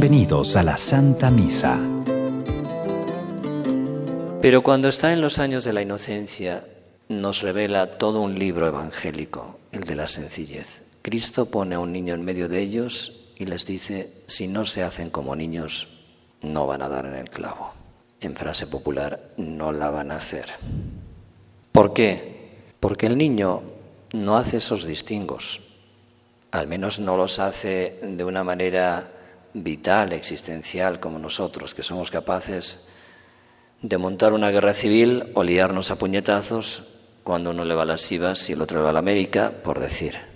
Bienvenidos a la Santa Misa. Pero cuando está en los años de la inocencia, nos revela todo un libro evangélico, el de la sencillez. Cristo pone a un niño en medio de ellos y les dice, si no se hacen como niños, no van a dar en el clavo. En frase popular, no la van a hacer. ¿Por qué? Porque el niño no hace esos distingos, al menos no los hace de una manera vital, existencial, como nosotros, que somos capaces de montar una guerra civil o liarnos a puñetazos cuando uno le va a las IVAs y el otro le va a la América, por decir.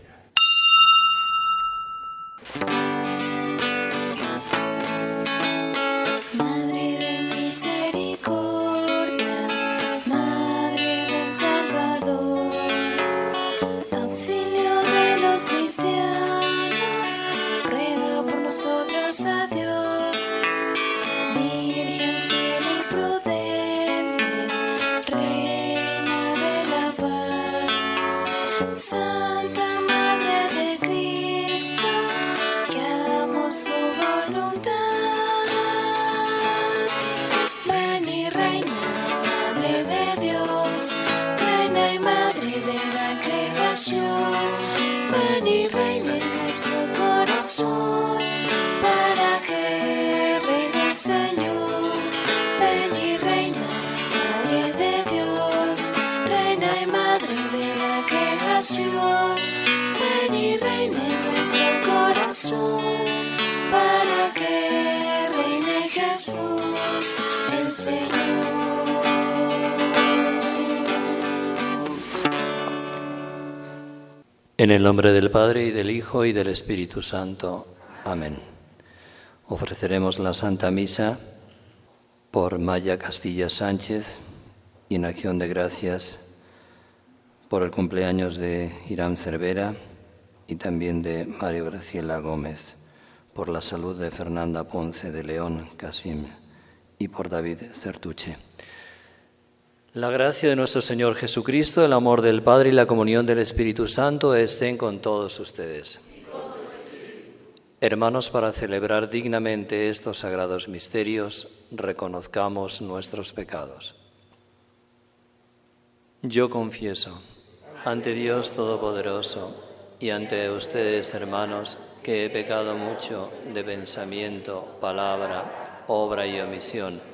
En el nombre del Padre y del Hijo y del Espíritu Santo. Amén. Ofreceremos la Santa Misa por Maya Castilla Sánchez y en acción de gracias por el cumpleaños de Irán Cervera y también de Mario Graciela Gómez, por la salud de Fernanda Ponce de León Casim y por David Certuche. La gracia de nuestro Señor Jesucristo, el amor del Padre y la comunión del Espíritu Santo estén con todos ustedes. Hermanos, para celebrar dignamente estos sagrados misterios, reconozcamos nuestros pecados. Yo confieso ante Dios Todopoderoso y ante ustedes, hermanos, que he pecado mucho de pensamiento, palabra, obra y omisión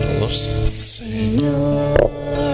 todos. Señor.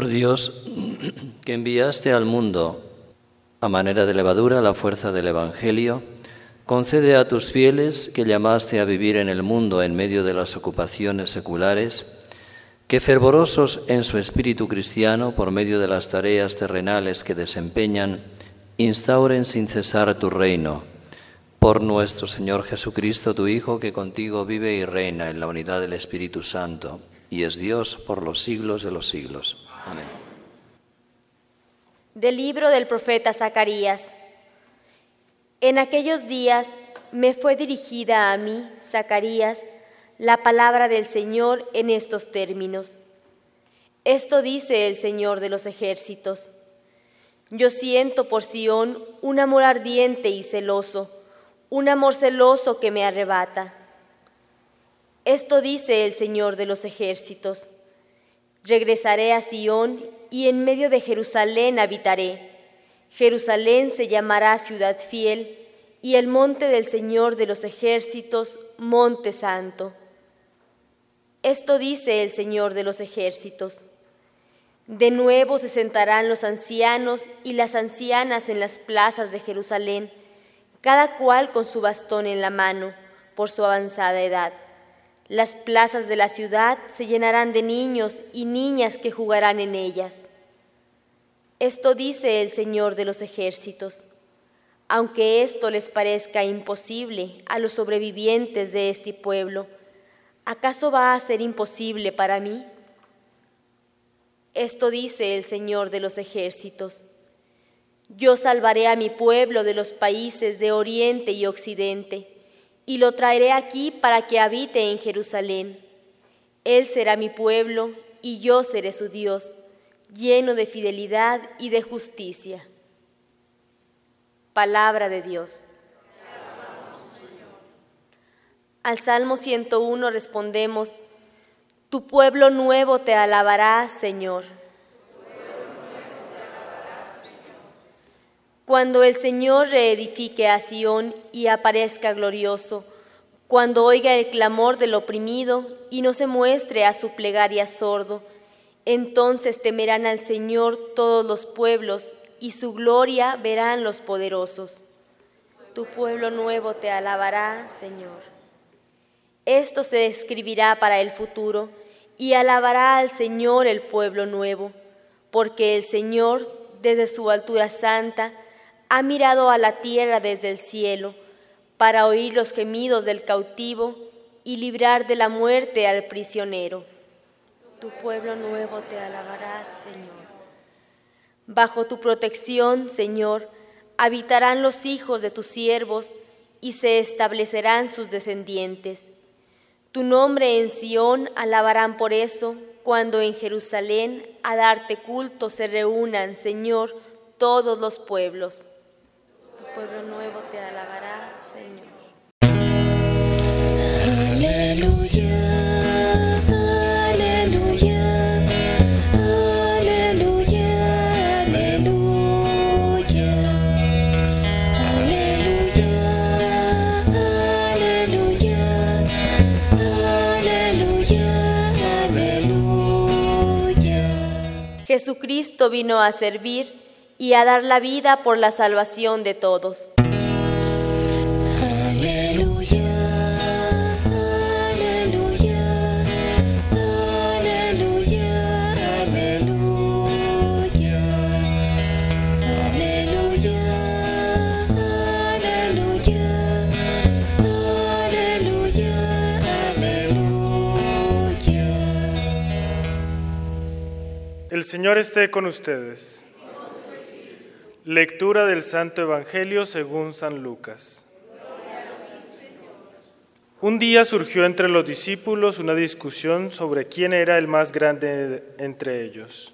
Dios, que enviaste al mundo a manera de levadura la fuerza del Evangelio, concede a tus fieles que llamaste a vivir en el mundo en medio de las ocupaciones seculares, que fervorosos en su espíritu cristiano por medio de las tareas terrenales que desempeñan, instauren sin cesar tu reino. Por nuestro Señor Jesucristo, tu Hijo, que contigo vive y reina en la unidad del Espíritu Santo y es Dios por los siglos de los siglos. Del libro del profeta Zacarías. En aquellos días me fue dirigida a mí, Zacarías, la palabra del Señor en estos términos. Esto dice el Señor de los ejércitos. Yo siento por Sión un amor ardiente y celoso, un amor celoso que me arrebata. Esto dice el Señor de los ejércitos. Regresaré a Sión y en medio de Jerusalén habitaré. Jerusalén se llamará ciudad fiel y el monte del Señor de los ejércitos, monte santo. Esto dice el Señor de los ejércitos. De nuevo se sentarán los ancianos y las ancianas en las plazas de Jerusalén, cada cual con su bastón en la mano, por su avanzada edad. Las plazas de la ciudad se llenarán de niños y niñas que jugarán en ellas. Esto dice el Señor de los ejércitos. Aunque esto les parezca imposible a los sobrevivientes de este pueblo, ¿acaso va a ser imposible para mí? Esto dice el Señor de los ejércitos. Yo salvaré a mi pueblo de los países de oriente y occidente y lo traeré aquí para que habite en Jerusalén. Él será mi pueblo y yo seré su Dios, lleno de fidelidad y de justicia. Palabra de Dios. Al Salmo 101 respondemos, Tu pueblo nuevo te alabará, Señor. Cuando el Señor reedifique a Sión y aparezca glorioso, cuando oiga el clamor del oprimido y no se muestre a su plegaria sordo, entonces temerán al Señor todos los pueblos y su gloria verán los poderosos. Tu pueblo nuevo te alabará, Señor. Esto se escribirá para el futuro y alabará al Señor el pueblo nuevo, porque el Señor, desde su altura santa, ha mirado a la tierra desde el cielo para oír los gemidos del cautivo y librar de la muerte al prisionero. Tu pueblo nuevo te alabará, Señor. Bajo tu protección, Señor, habitarán los hijos de tus siervos y se establecerán sus descendientes. Tu nombre en Sión alabarán por eso, cuando en Jerusalén a darte culto se reúnan, Señor, todos los pueblos pueblo nuevo te alabará, Señor. Aleluya, aleluya, aleluya, aleluya, aleluya, aleluya, aleluya, Jesucristo vino a servir y a dar la vida por la salvación de todos. El Señor esté con ustedes. Lectura del Santo Evangelio según San Lucas. Un día surgió entre los discípulos una discusión sobre quién era el más grande entre ellos.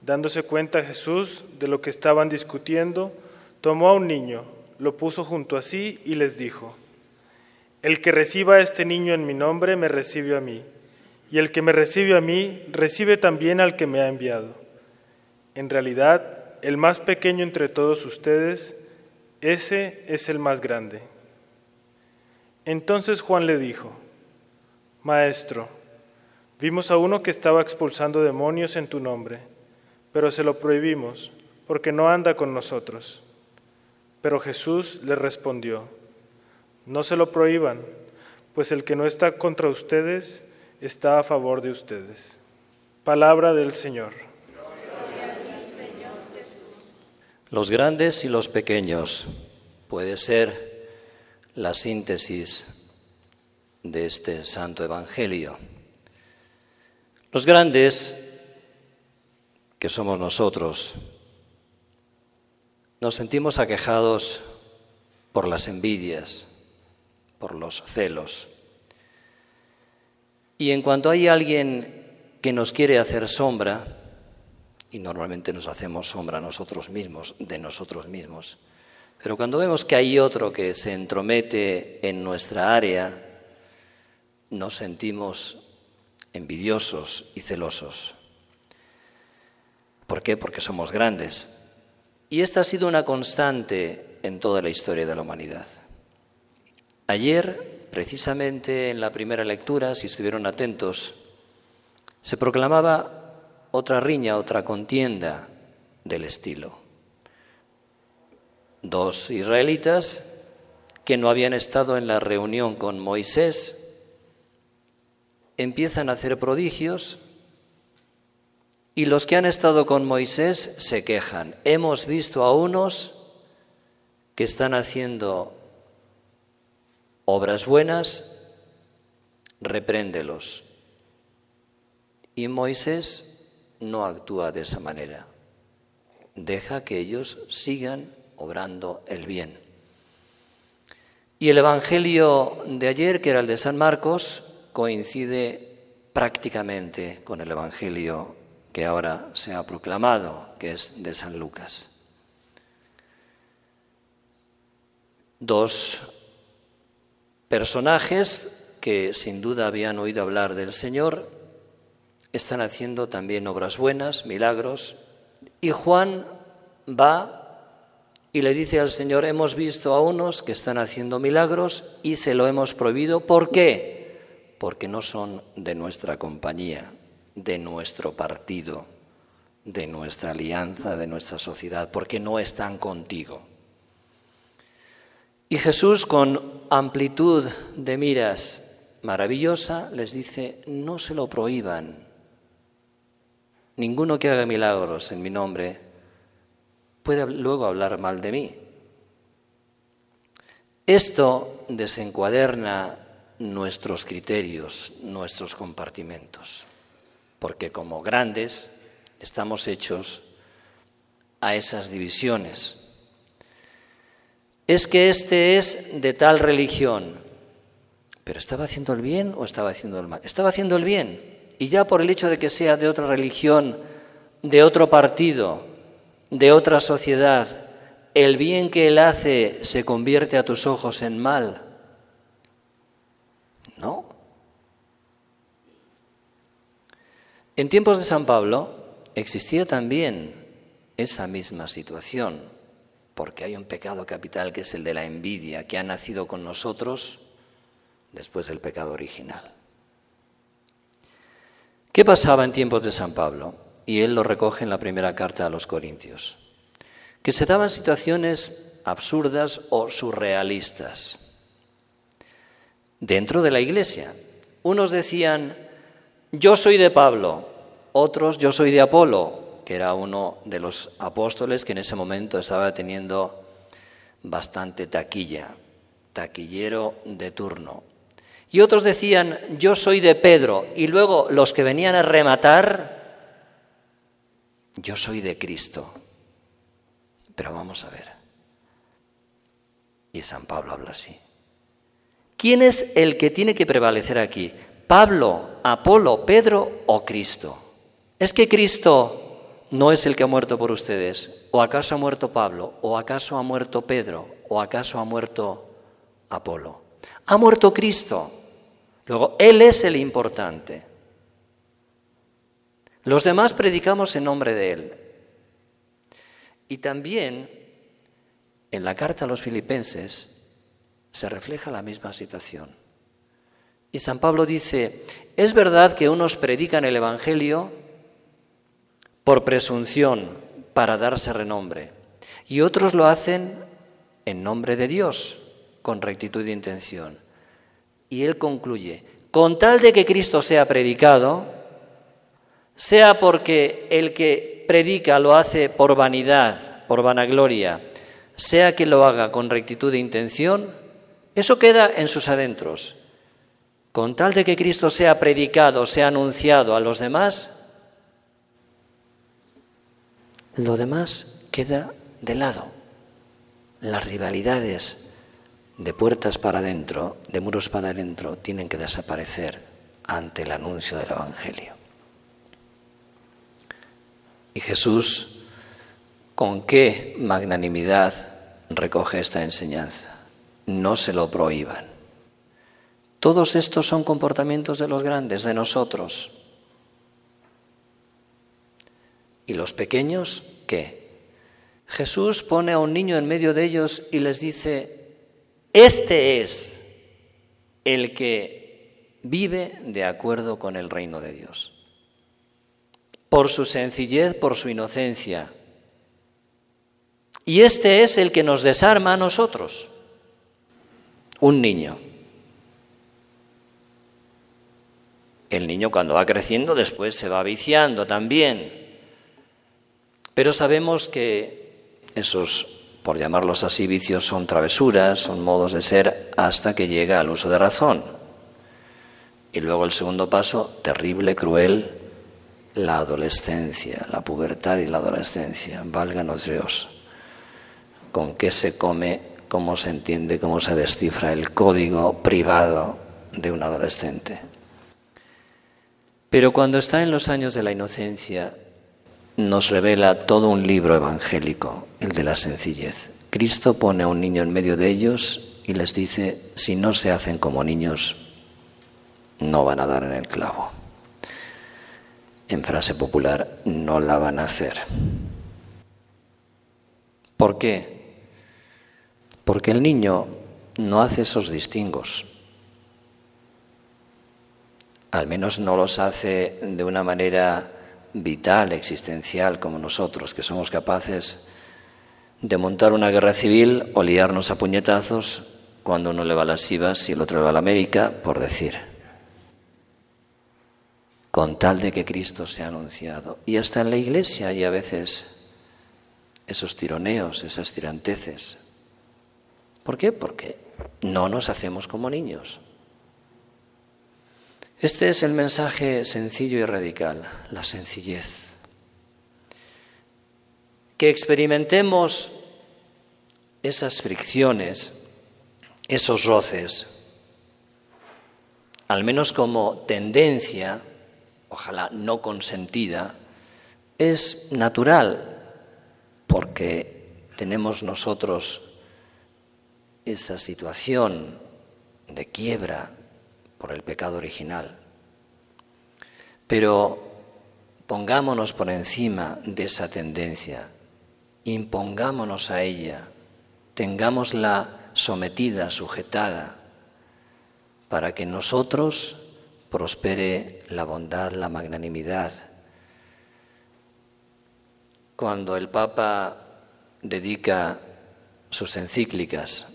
Dándose cuenta Jesús de lo que estaban discutiendo, tomó a un niño, lo puso junto a sí y les dijo, El que reciba a este niño en mi nombre me recibe a mí, y el que me recibe a mí recibe también al que me ha enviado. En realidad, el más pequeño entre todos ustedes, ese es el más grande. Entonces Juan le dijo, Maestro, vimos a uno que estaba expulsando demonios en tu nombre, pero se lo prohibimos porque no anda con nosotros. Pero Jesús le respondió, No se lo prohíban, pues el que no está contra ustedes está a favor de ustedes. Palabra del Señor. Los grandes y los pequeños puede ser la síntesis de este santo evangelio. Los grandes, que somos nosotros, nos sentimos aquejados por las envidias, por los celos. Y en cuanto hay alguien que nos quiere hacer sombra, y normalmente nos hacemos sombra nosotros mismos, de nosotros mismos, Pero cuando vemos que hay otro que se entromete en nuestra área, nos sentimos envidiosos y celosos. ¿Por qué? Porque somos grandes. Y esta ha sido una constante en toda la historia de la humanidad. Ayer, precisamente en la primera lectura, si estuvieron atentos, se proclamaba otra riña, otra contienda del estilo. Dos israelitas que no habían estado en la reunión con Moisés empiezan a hacer prodigios y los que han estado con Moisés se quejan. Hemos visto a unos que están haciendo obras buenas, repréndelos. Y Moisés no actúa de esa manera. Deja que ellos sigan obrando el bien. Y el Evangelio de ayer, que era el de San Marcos, coincide prácticamente con el Evangelio que ahora se ha proclamado, que es de San Lucas. Dos personajes que sin duda habían oído hablar del Señor están haciendo también obras buenas, milagros, y Juan va y le dice al Señor, hemos visto a unos que están haciendo milagros y se lo hemos prohibido. ¿Por qué? Porque no son de nuestra compañía de nuestro partido, de nuestra alianza, de nuestra sociedad, porque no están contigo. Y Jesús, con amplitud de miras maravillosa, les dice, no se lo prohíban. Ninguno que haga milagros en mi nombre puede luego hablar mal de mí. Esto desencuaderna nuestros criterios, nuestros compartimentos porque como grandes estamos hechos a esas divisiones. Es que este es de tal religión, pero ¿estaba haciendo el bien o estaba haciendo el mal? Estaba haciendo el bien. Y ya por el hecho de que sea de otra religión, de otro partido, de otra sociedad, el bien que él hace se convierte a tus ojos en mal. No. En tiempos de San Pablo existía también esa misma situación, porque hay un pecado capital que es el de la envidia, que ha nacido con nosotros después del pecado original. ¿Qué pasaba en tiempos de San Pablo? Y él lo recoge en la primera carta a los Corintios. Que se daban situaciones absurdas o surrealistas dentro de la iglesia. Unos decían, yo soy de Pablo, otros yo soy de Apolo, que era uno de los apóstoles que en ese momento estaba teniendo bastante taquilla, taquillero de turno. Y otros decían, yo soy de Pedro, y luego los que venían a rematar, yo soy de Cristo. Pero vamos a ver. Y San Pablo habla así. ¿Quién es el que tiene que prevalecer aquí? Pablo, Apolo, Pedro o Cristo. ¿Es que Cristo no es el que ha muerto por ustedes? ¿O acaso ha muerto Pablo? ¿O acaso ha muerto Pedro? ¿O acaso ha muerto Apolo? Ha muerto Cristo. Luego, Él es el importante. Los demás predicamos en nombre de Él. Y también en la carta a los filipenses se refleja la misma situación. Y San Pablo dice, es verdad que unos predican el Evangelio por presunción, para darse renombre, y otros lo hacen en nombre de Dios, con rectitud de intención. Y él concluye, con tal de que Cristo sea predicado, sea porque el que predica lo hace por vanidad, por vanagloria, sea que lo haga con rectitud de intención, eso queda en sus adentros. Con tal de que Cristo sea predicado, sea anunciado a los demás, lo demás queda de lado. Las rivalidades de puertas para adentro, de muros para adentro, tienen que desaparecer ante el anuncio del Evangelio. Y Jesús, con qué magnanimidad, recoge esta enseñanza. No se lo prohíban. Todos estos son comportamientos de los grandes, de nosotros. ¿Y los pequeños qué? Jesús pone a un niño en medio de ellos y les dice, este es el que vive de acuerdo con el reino de Dios. Por su sencillez, por su inocencia. Y este es el que nos desarma a nosotros. Un niño. El niño cuando va creciendo después se va viciando también. Pero sabemos que esos, por llamarlos así, vicios son travesuras, son modos de ser hasta que llega al uso de razón. Y luego el segundo paso, terrible, cruel, la adolescencia, la pubertad y la adolescencia. Válganos Dios. ¿Con qué se come, cómo se entiende, cómo se descifra el código privado de un adolescente? Pero cuando está en los años de la inocencia, nos revela todo un libro evangélico, el de la sencillez. Cristo pone a un niño en medio de ellos y les dice, si no se hacen como niños, no van a dar en el clavo. En frase popular, no la van a hacer. ¿Por qué? Porque el niño no hace esos distingos al menos no los hace de una manera vital, existencial, como nosotros, que somos capaces de montar una guerra civil o liarnos a puñetazos cuando uno le va a las IVAs y el otro le va a la América, por decir. Con tal de que Cristo sea anunciado. Y hasta en la iglesia hay a veces esos tironeos, esas tiranteces. ¿Por qué? Porque no nos hacemos como niños. Este es el mensaje sencillo y radical, la sencillez. Que experimentemos esas fricciones, esos roces, al menos como tendencia, ojalá no consentida, es natural porque tenemos nosotros esa situación de quiebra, por el pecado original. Pero pongámonos por encima de esa tendencia, impongámonos a ella, tengámosla sometida, sujetada, para que nosotros prospere la bondad, la magnanimidad. Cuando el Papa dedica sus encíclicas,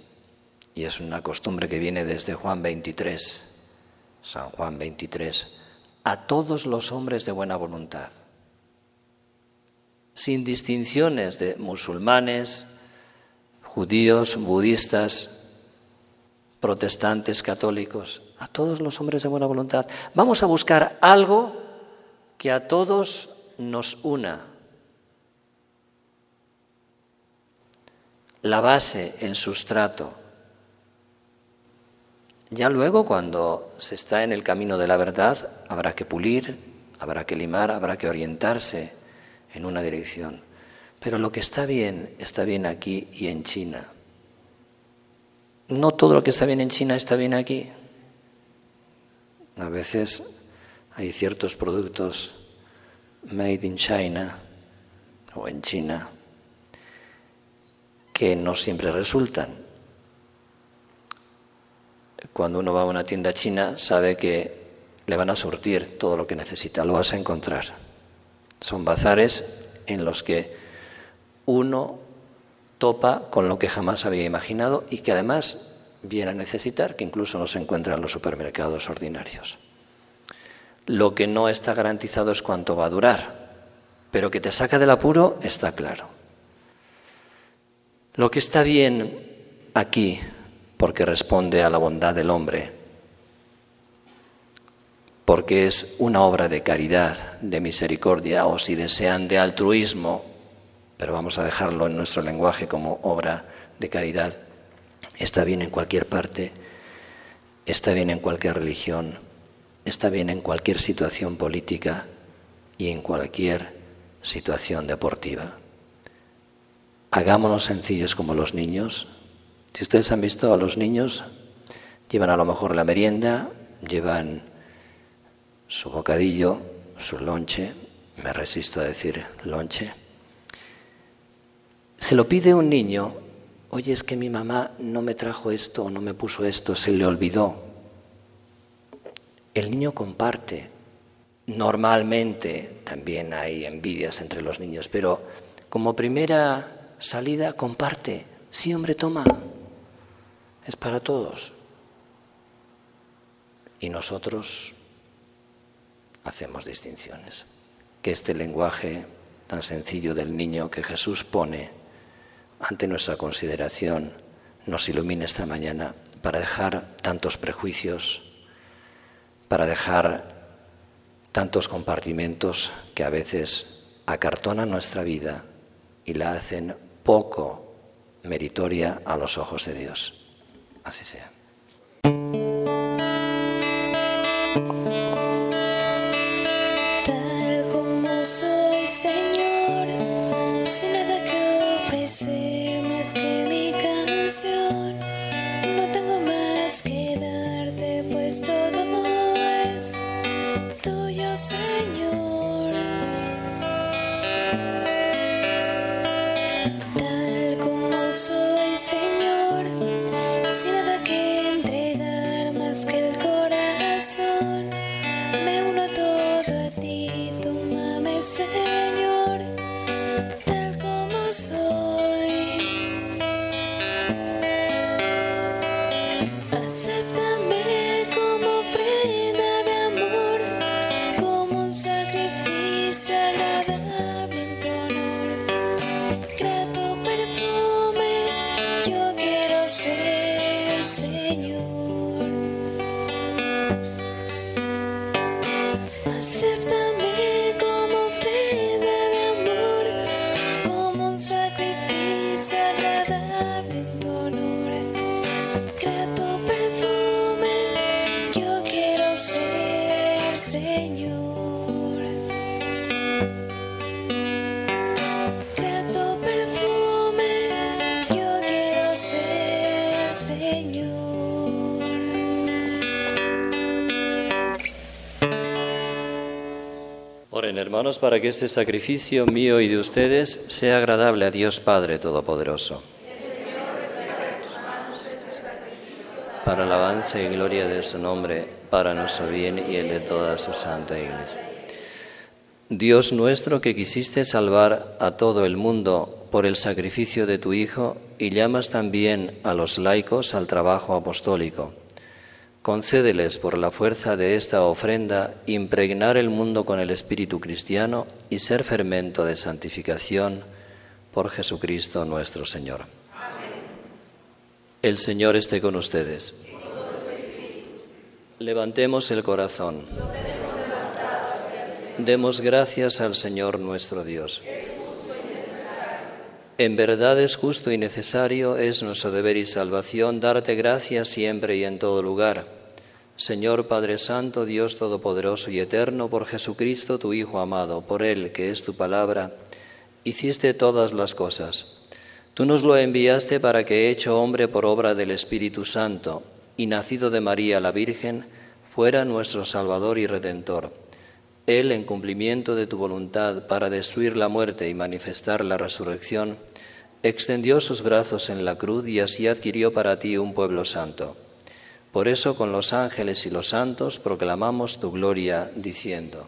y es una costumbre que viene desde Juan 23, San Juan 23, a todos los hombres de buena voluntad, sin distinciones de musulmanes, judíos, budistas, protestantes, católicos, a todos los hombres de buena voluntad. Vamos a buscar algo que a todos nos una. La base, el sustrato. Ya luego, cuando se está en el camino de la verdad, habrá que pulir, habrá que limar, habrá que orientarse en una dirección. Pero lo que está bien, está bien aquí y en China. No todo lo que está bien en China está bien aquí. A veces hay ciertos productos made in China o en China que no siempre resultan cuando uno va a una tienda china sabe que le van a surtir todo lo que necesita, lo vas a encontrar. Son bazares en los que uno topa con lo que jamás había imaginado y que además viene a necesitar, que incluso no se encuentra en los supermercados ordinarios. Lo que no está garantizado es cuánto va a durar, pero que te saca del apuro está claro. Lo que está bien aquí porque responde a la bondad del hombre, porque es una obra de caridad, de misericordia, o si desean de altruismo, pero vamos a dejarlo en nuestro lenguaje como obra de caridad, está bien en cualquier parte, está bien en cualquier religión, está bien en cualquier situación política y en cualquier situación deportiva. hagámonos sencillos como los niños. Si ustedes han visto a los niños, llevan a lo mejor la merienda, llevan su bocadillo, su lonche, me resisto a decir lonche. Se lo pide un niño, oye, es que mi mamá no me trajo esto, no me puso esto, se le olvidó. El niño comparte. Normalmente también hay envidias entre los niños, pero como primera salida comparte. Sí, hombre, toma. Es para todos. Y nosotros hacemos distinciones. Que este lenguaje tan sencillo del niño que Jesús pone ante nuestra consideración nos ilumine esta mañana para dejar tantos prejuicios, para dejar tantos compartimentos que a veces acartonan nuestra vida y la hacen poco meritoria a los ojos de Dios. Así sea. Hermanos para que este sacrificio mío y de ustedes sea agradable a Dios Padre Todopoderoso. Para alabanza y gloria de su nombre, para nuestro bien y el de toda su santa iglesia. Dios nuestro que quisiste salvar a todo el mundo por el sacrificio de tu Hijo y llamas también a los laicos al trabajo apostólico. Concédeles por la fuerza de esta ofrenda impregnar el mundo con el espíritu cristiano y ser fermento de santificación por Jesucristo nuestro Señor. El Señor esté con ustedes. Levantemos el corazón. Demos gracias al Señor nuestro Dios. En verdad es justo y necesario, es nuestro deber y salvación darte gracias siempre y en todo lugar. Señor Padre Santo, Dios Todopoderoso y Eterno, por Jesucristo, tu Hijo amado, por Él, que es tu palabra, hiciste todas las cosas. Tú nos lo enviaste para que, hecho hombre por obra del Espíritu Santo y nacido de María la Virgen, fuera nuestro Salvador y Redentor. Él, en cumplimiento de tu voluntad para destruir la muerte y manifestar la resurrección, extendió sus brazos en la cruz y así adquirió para ti un pueblo santo. Por eso con los ángeles y los santos proclamamos tu gloria diciendo,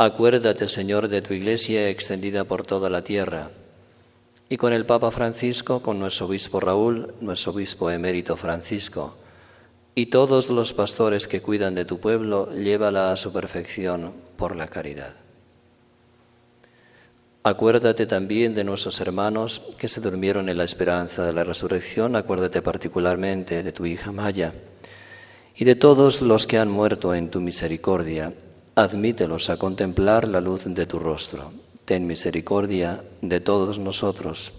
Acuérdate, Señor, de tu Iglesia extendida por toda la tierra, y con el Papa Francisco, con nuestro obispo Raúl, nuestro obispo emérito Francisco, y todos los pastores que cuidan de tu pueblo, llévala a su perfección por la caridad. Acuérdate también de nuestros hermanos que se durmieron en la esperanza de la resurrección. Acuérdate particularmente de tu hija Maya y de todos los que han muerto en tu misericordia. Admítelos a contemplar la luz de tu rostro. Ten misericordia de todos nosotros.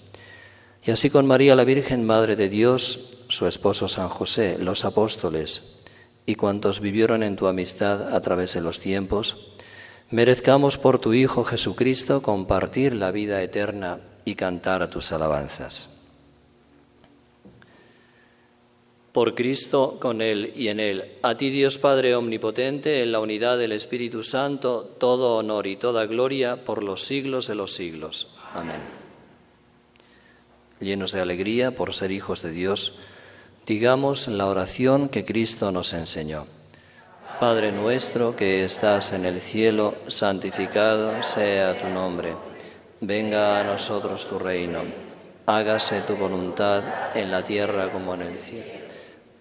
Y así con María la Virgen, Madre de Dios, su esposo San José, los apóstoles y cuantos vivieron en tu amistad a través de los tiempos, merezcamos por tu Hijo Jesucristo compartir la vida eterna y cantar a tus alabanzas. Por Cristo, con Él y en Él, a ti Dios Padre Omnipotente, en la unidad del Espíritu Santo, todo honor y toda gloria por los siglos de los siglos. Amén. Llenos de alegría por ser hijos de Dios, digamos la oración que Cristo nos enseñó. Padre nuestro que estás en el cielo, santificado sea tu nombre. Venga a nosotros tu reino. Hágase tu voluntad en la tierra como en el cielo.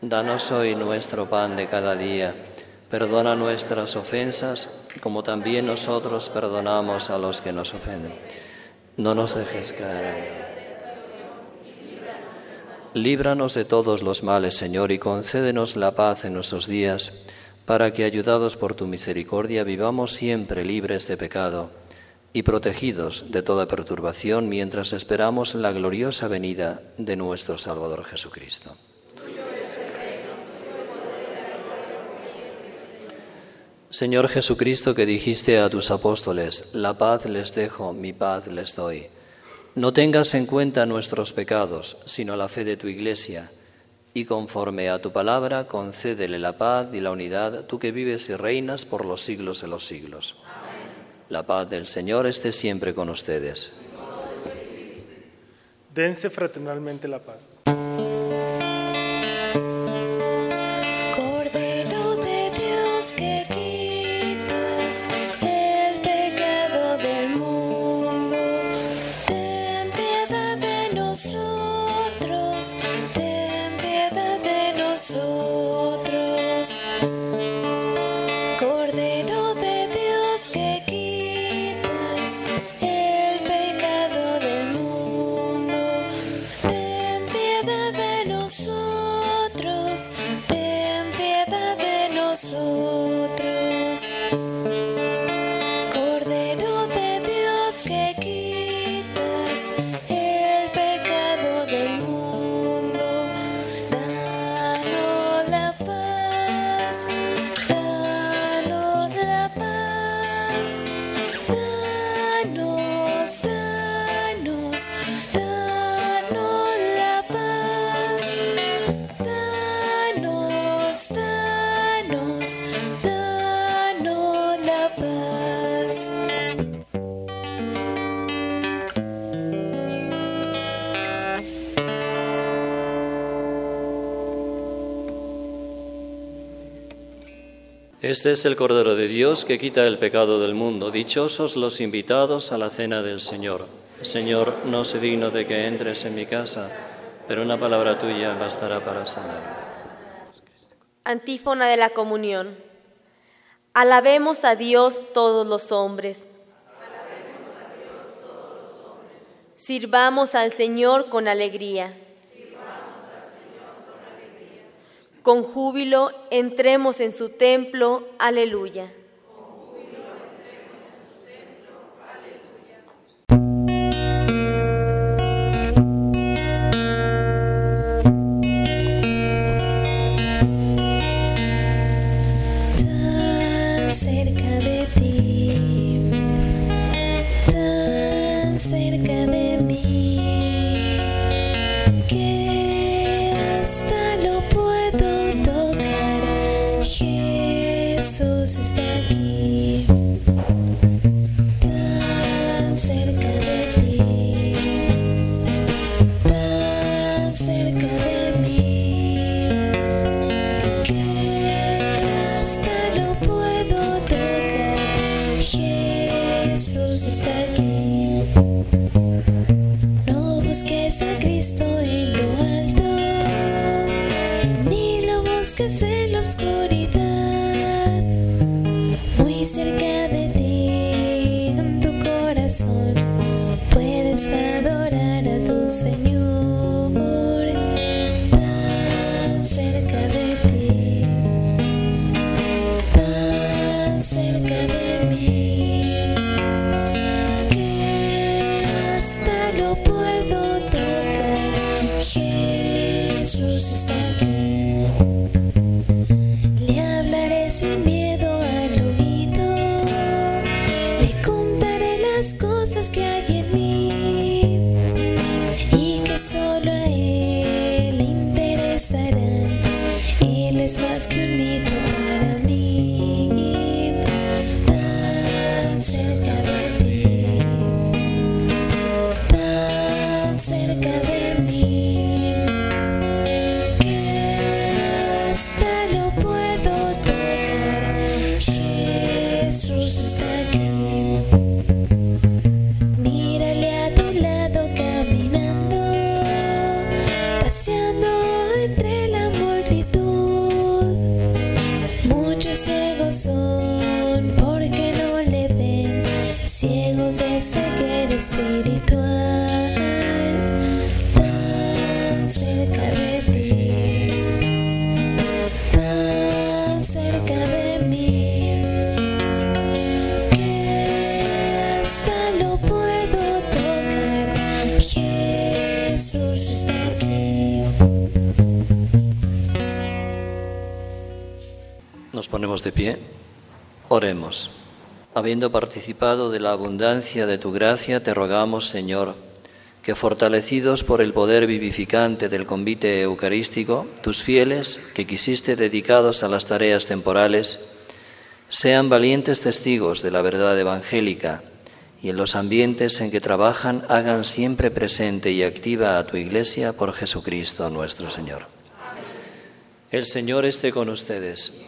Danos hoy nuestro pan de cada día. Perdona nuestras ofensas como también nosotros perdonamos a los que nos ofenden. No nos dejes caer. Líbranos de todos los males, Señor, y concédenos la paz en nuestros días para que, ayudados por tu misericordia, vivamos siempre libres de pecado y protegidos de toda perturbación mientras esperamos la gloriosa venida de nuestro Salvador Jesucristo. Señor Jesucristo, que dijiste a tus apóstoles, la paz les dejo, mi paz les doy. No tengas en cuenta nuestros pecados, sino la fe de tu Iglesia y conforme a tu palabra concédele la paz y la unidad, tú que vives y reinas por los siglos de los siglos. La paz del Señor esté siempre con ustedes. Dense fraternalmente la paz. thank you Este es el Cordero de Dios que quita el pecado del mundo. Dichosos los invitados a la cena del Señor. Señor, no sé digno de que entres en mi casa, pero una palabra tuya bastará para sanar. Antífona de la comunión. Alabemos a Dios todos los hombres. Sirvamos al Señor con alegría. Con júbilo entremos en su templo. Aleluya. De pie. Oremos. Habiendo participado de la abundancia de tu gracia, te rogamos, Señor, que fortalecidos por el poder vivificante del convite eucarístico, tus fieles, que quisiste dedicados a las tareas temporales, sean valientes testigos de la verdad evangélica y en los ambientes en que trabajan hagan siempre presente y activa a tu Iglesia por Jesucristo nuestro Señor. El Señor esté con ustedes.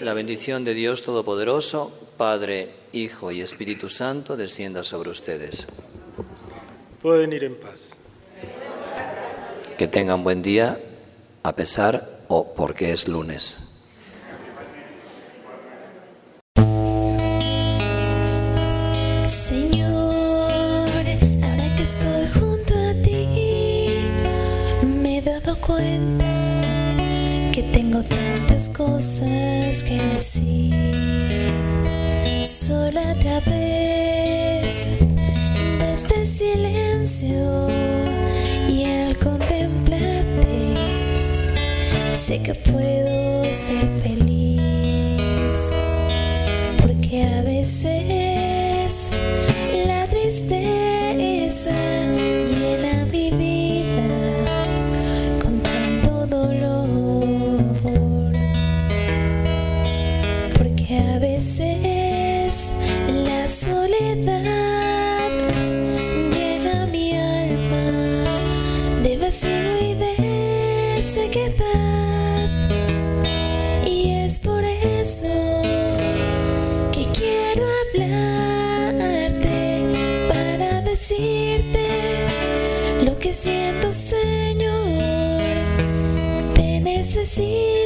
La bendición de Dios Todopoderoso, Padre, Hijo y Espíritu Santo, descienda sobre ustedes. Pueden ir en paz. Que tengan buen día a pesar o porque es lunes. Señor.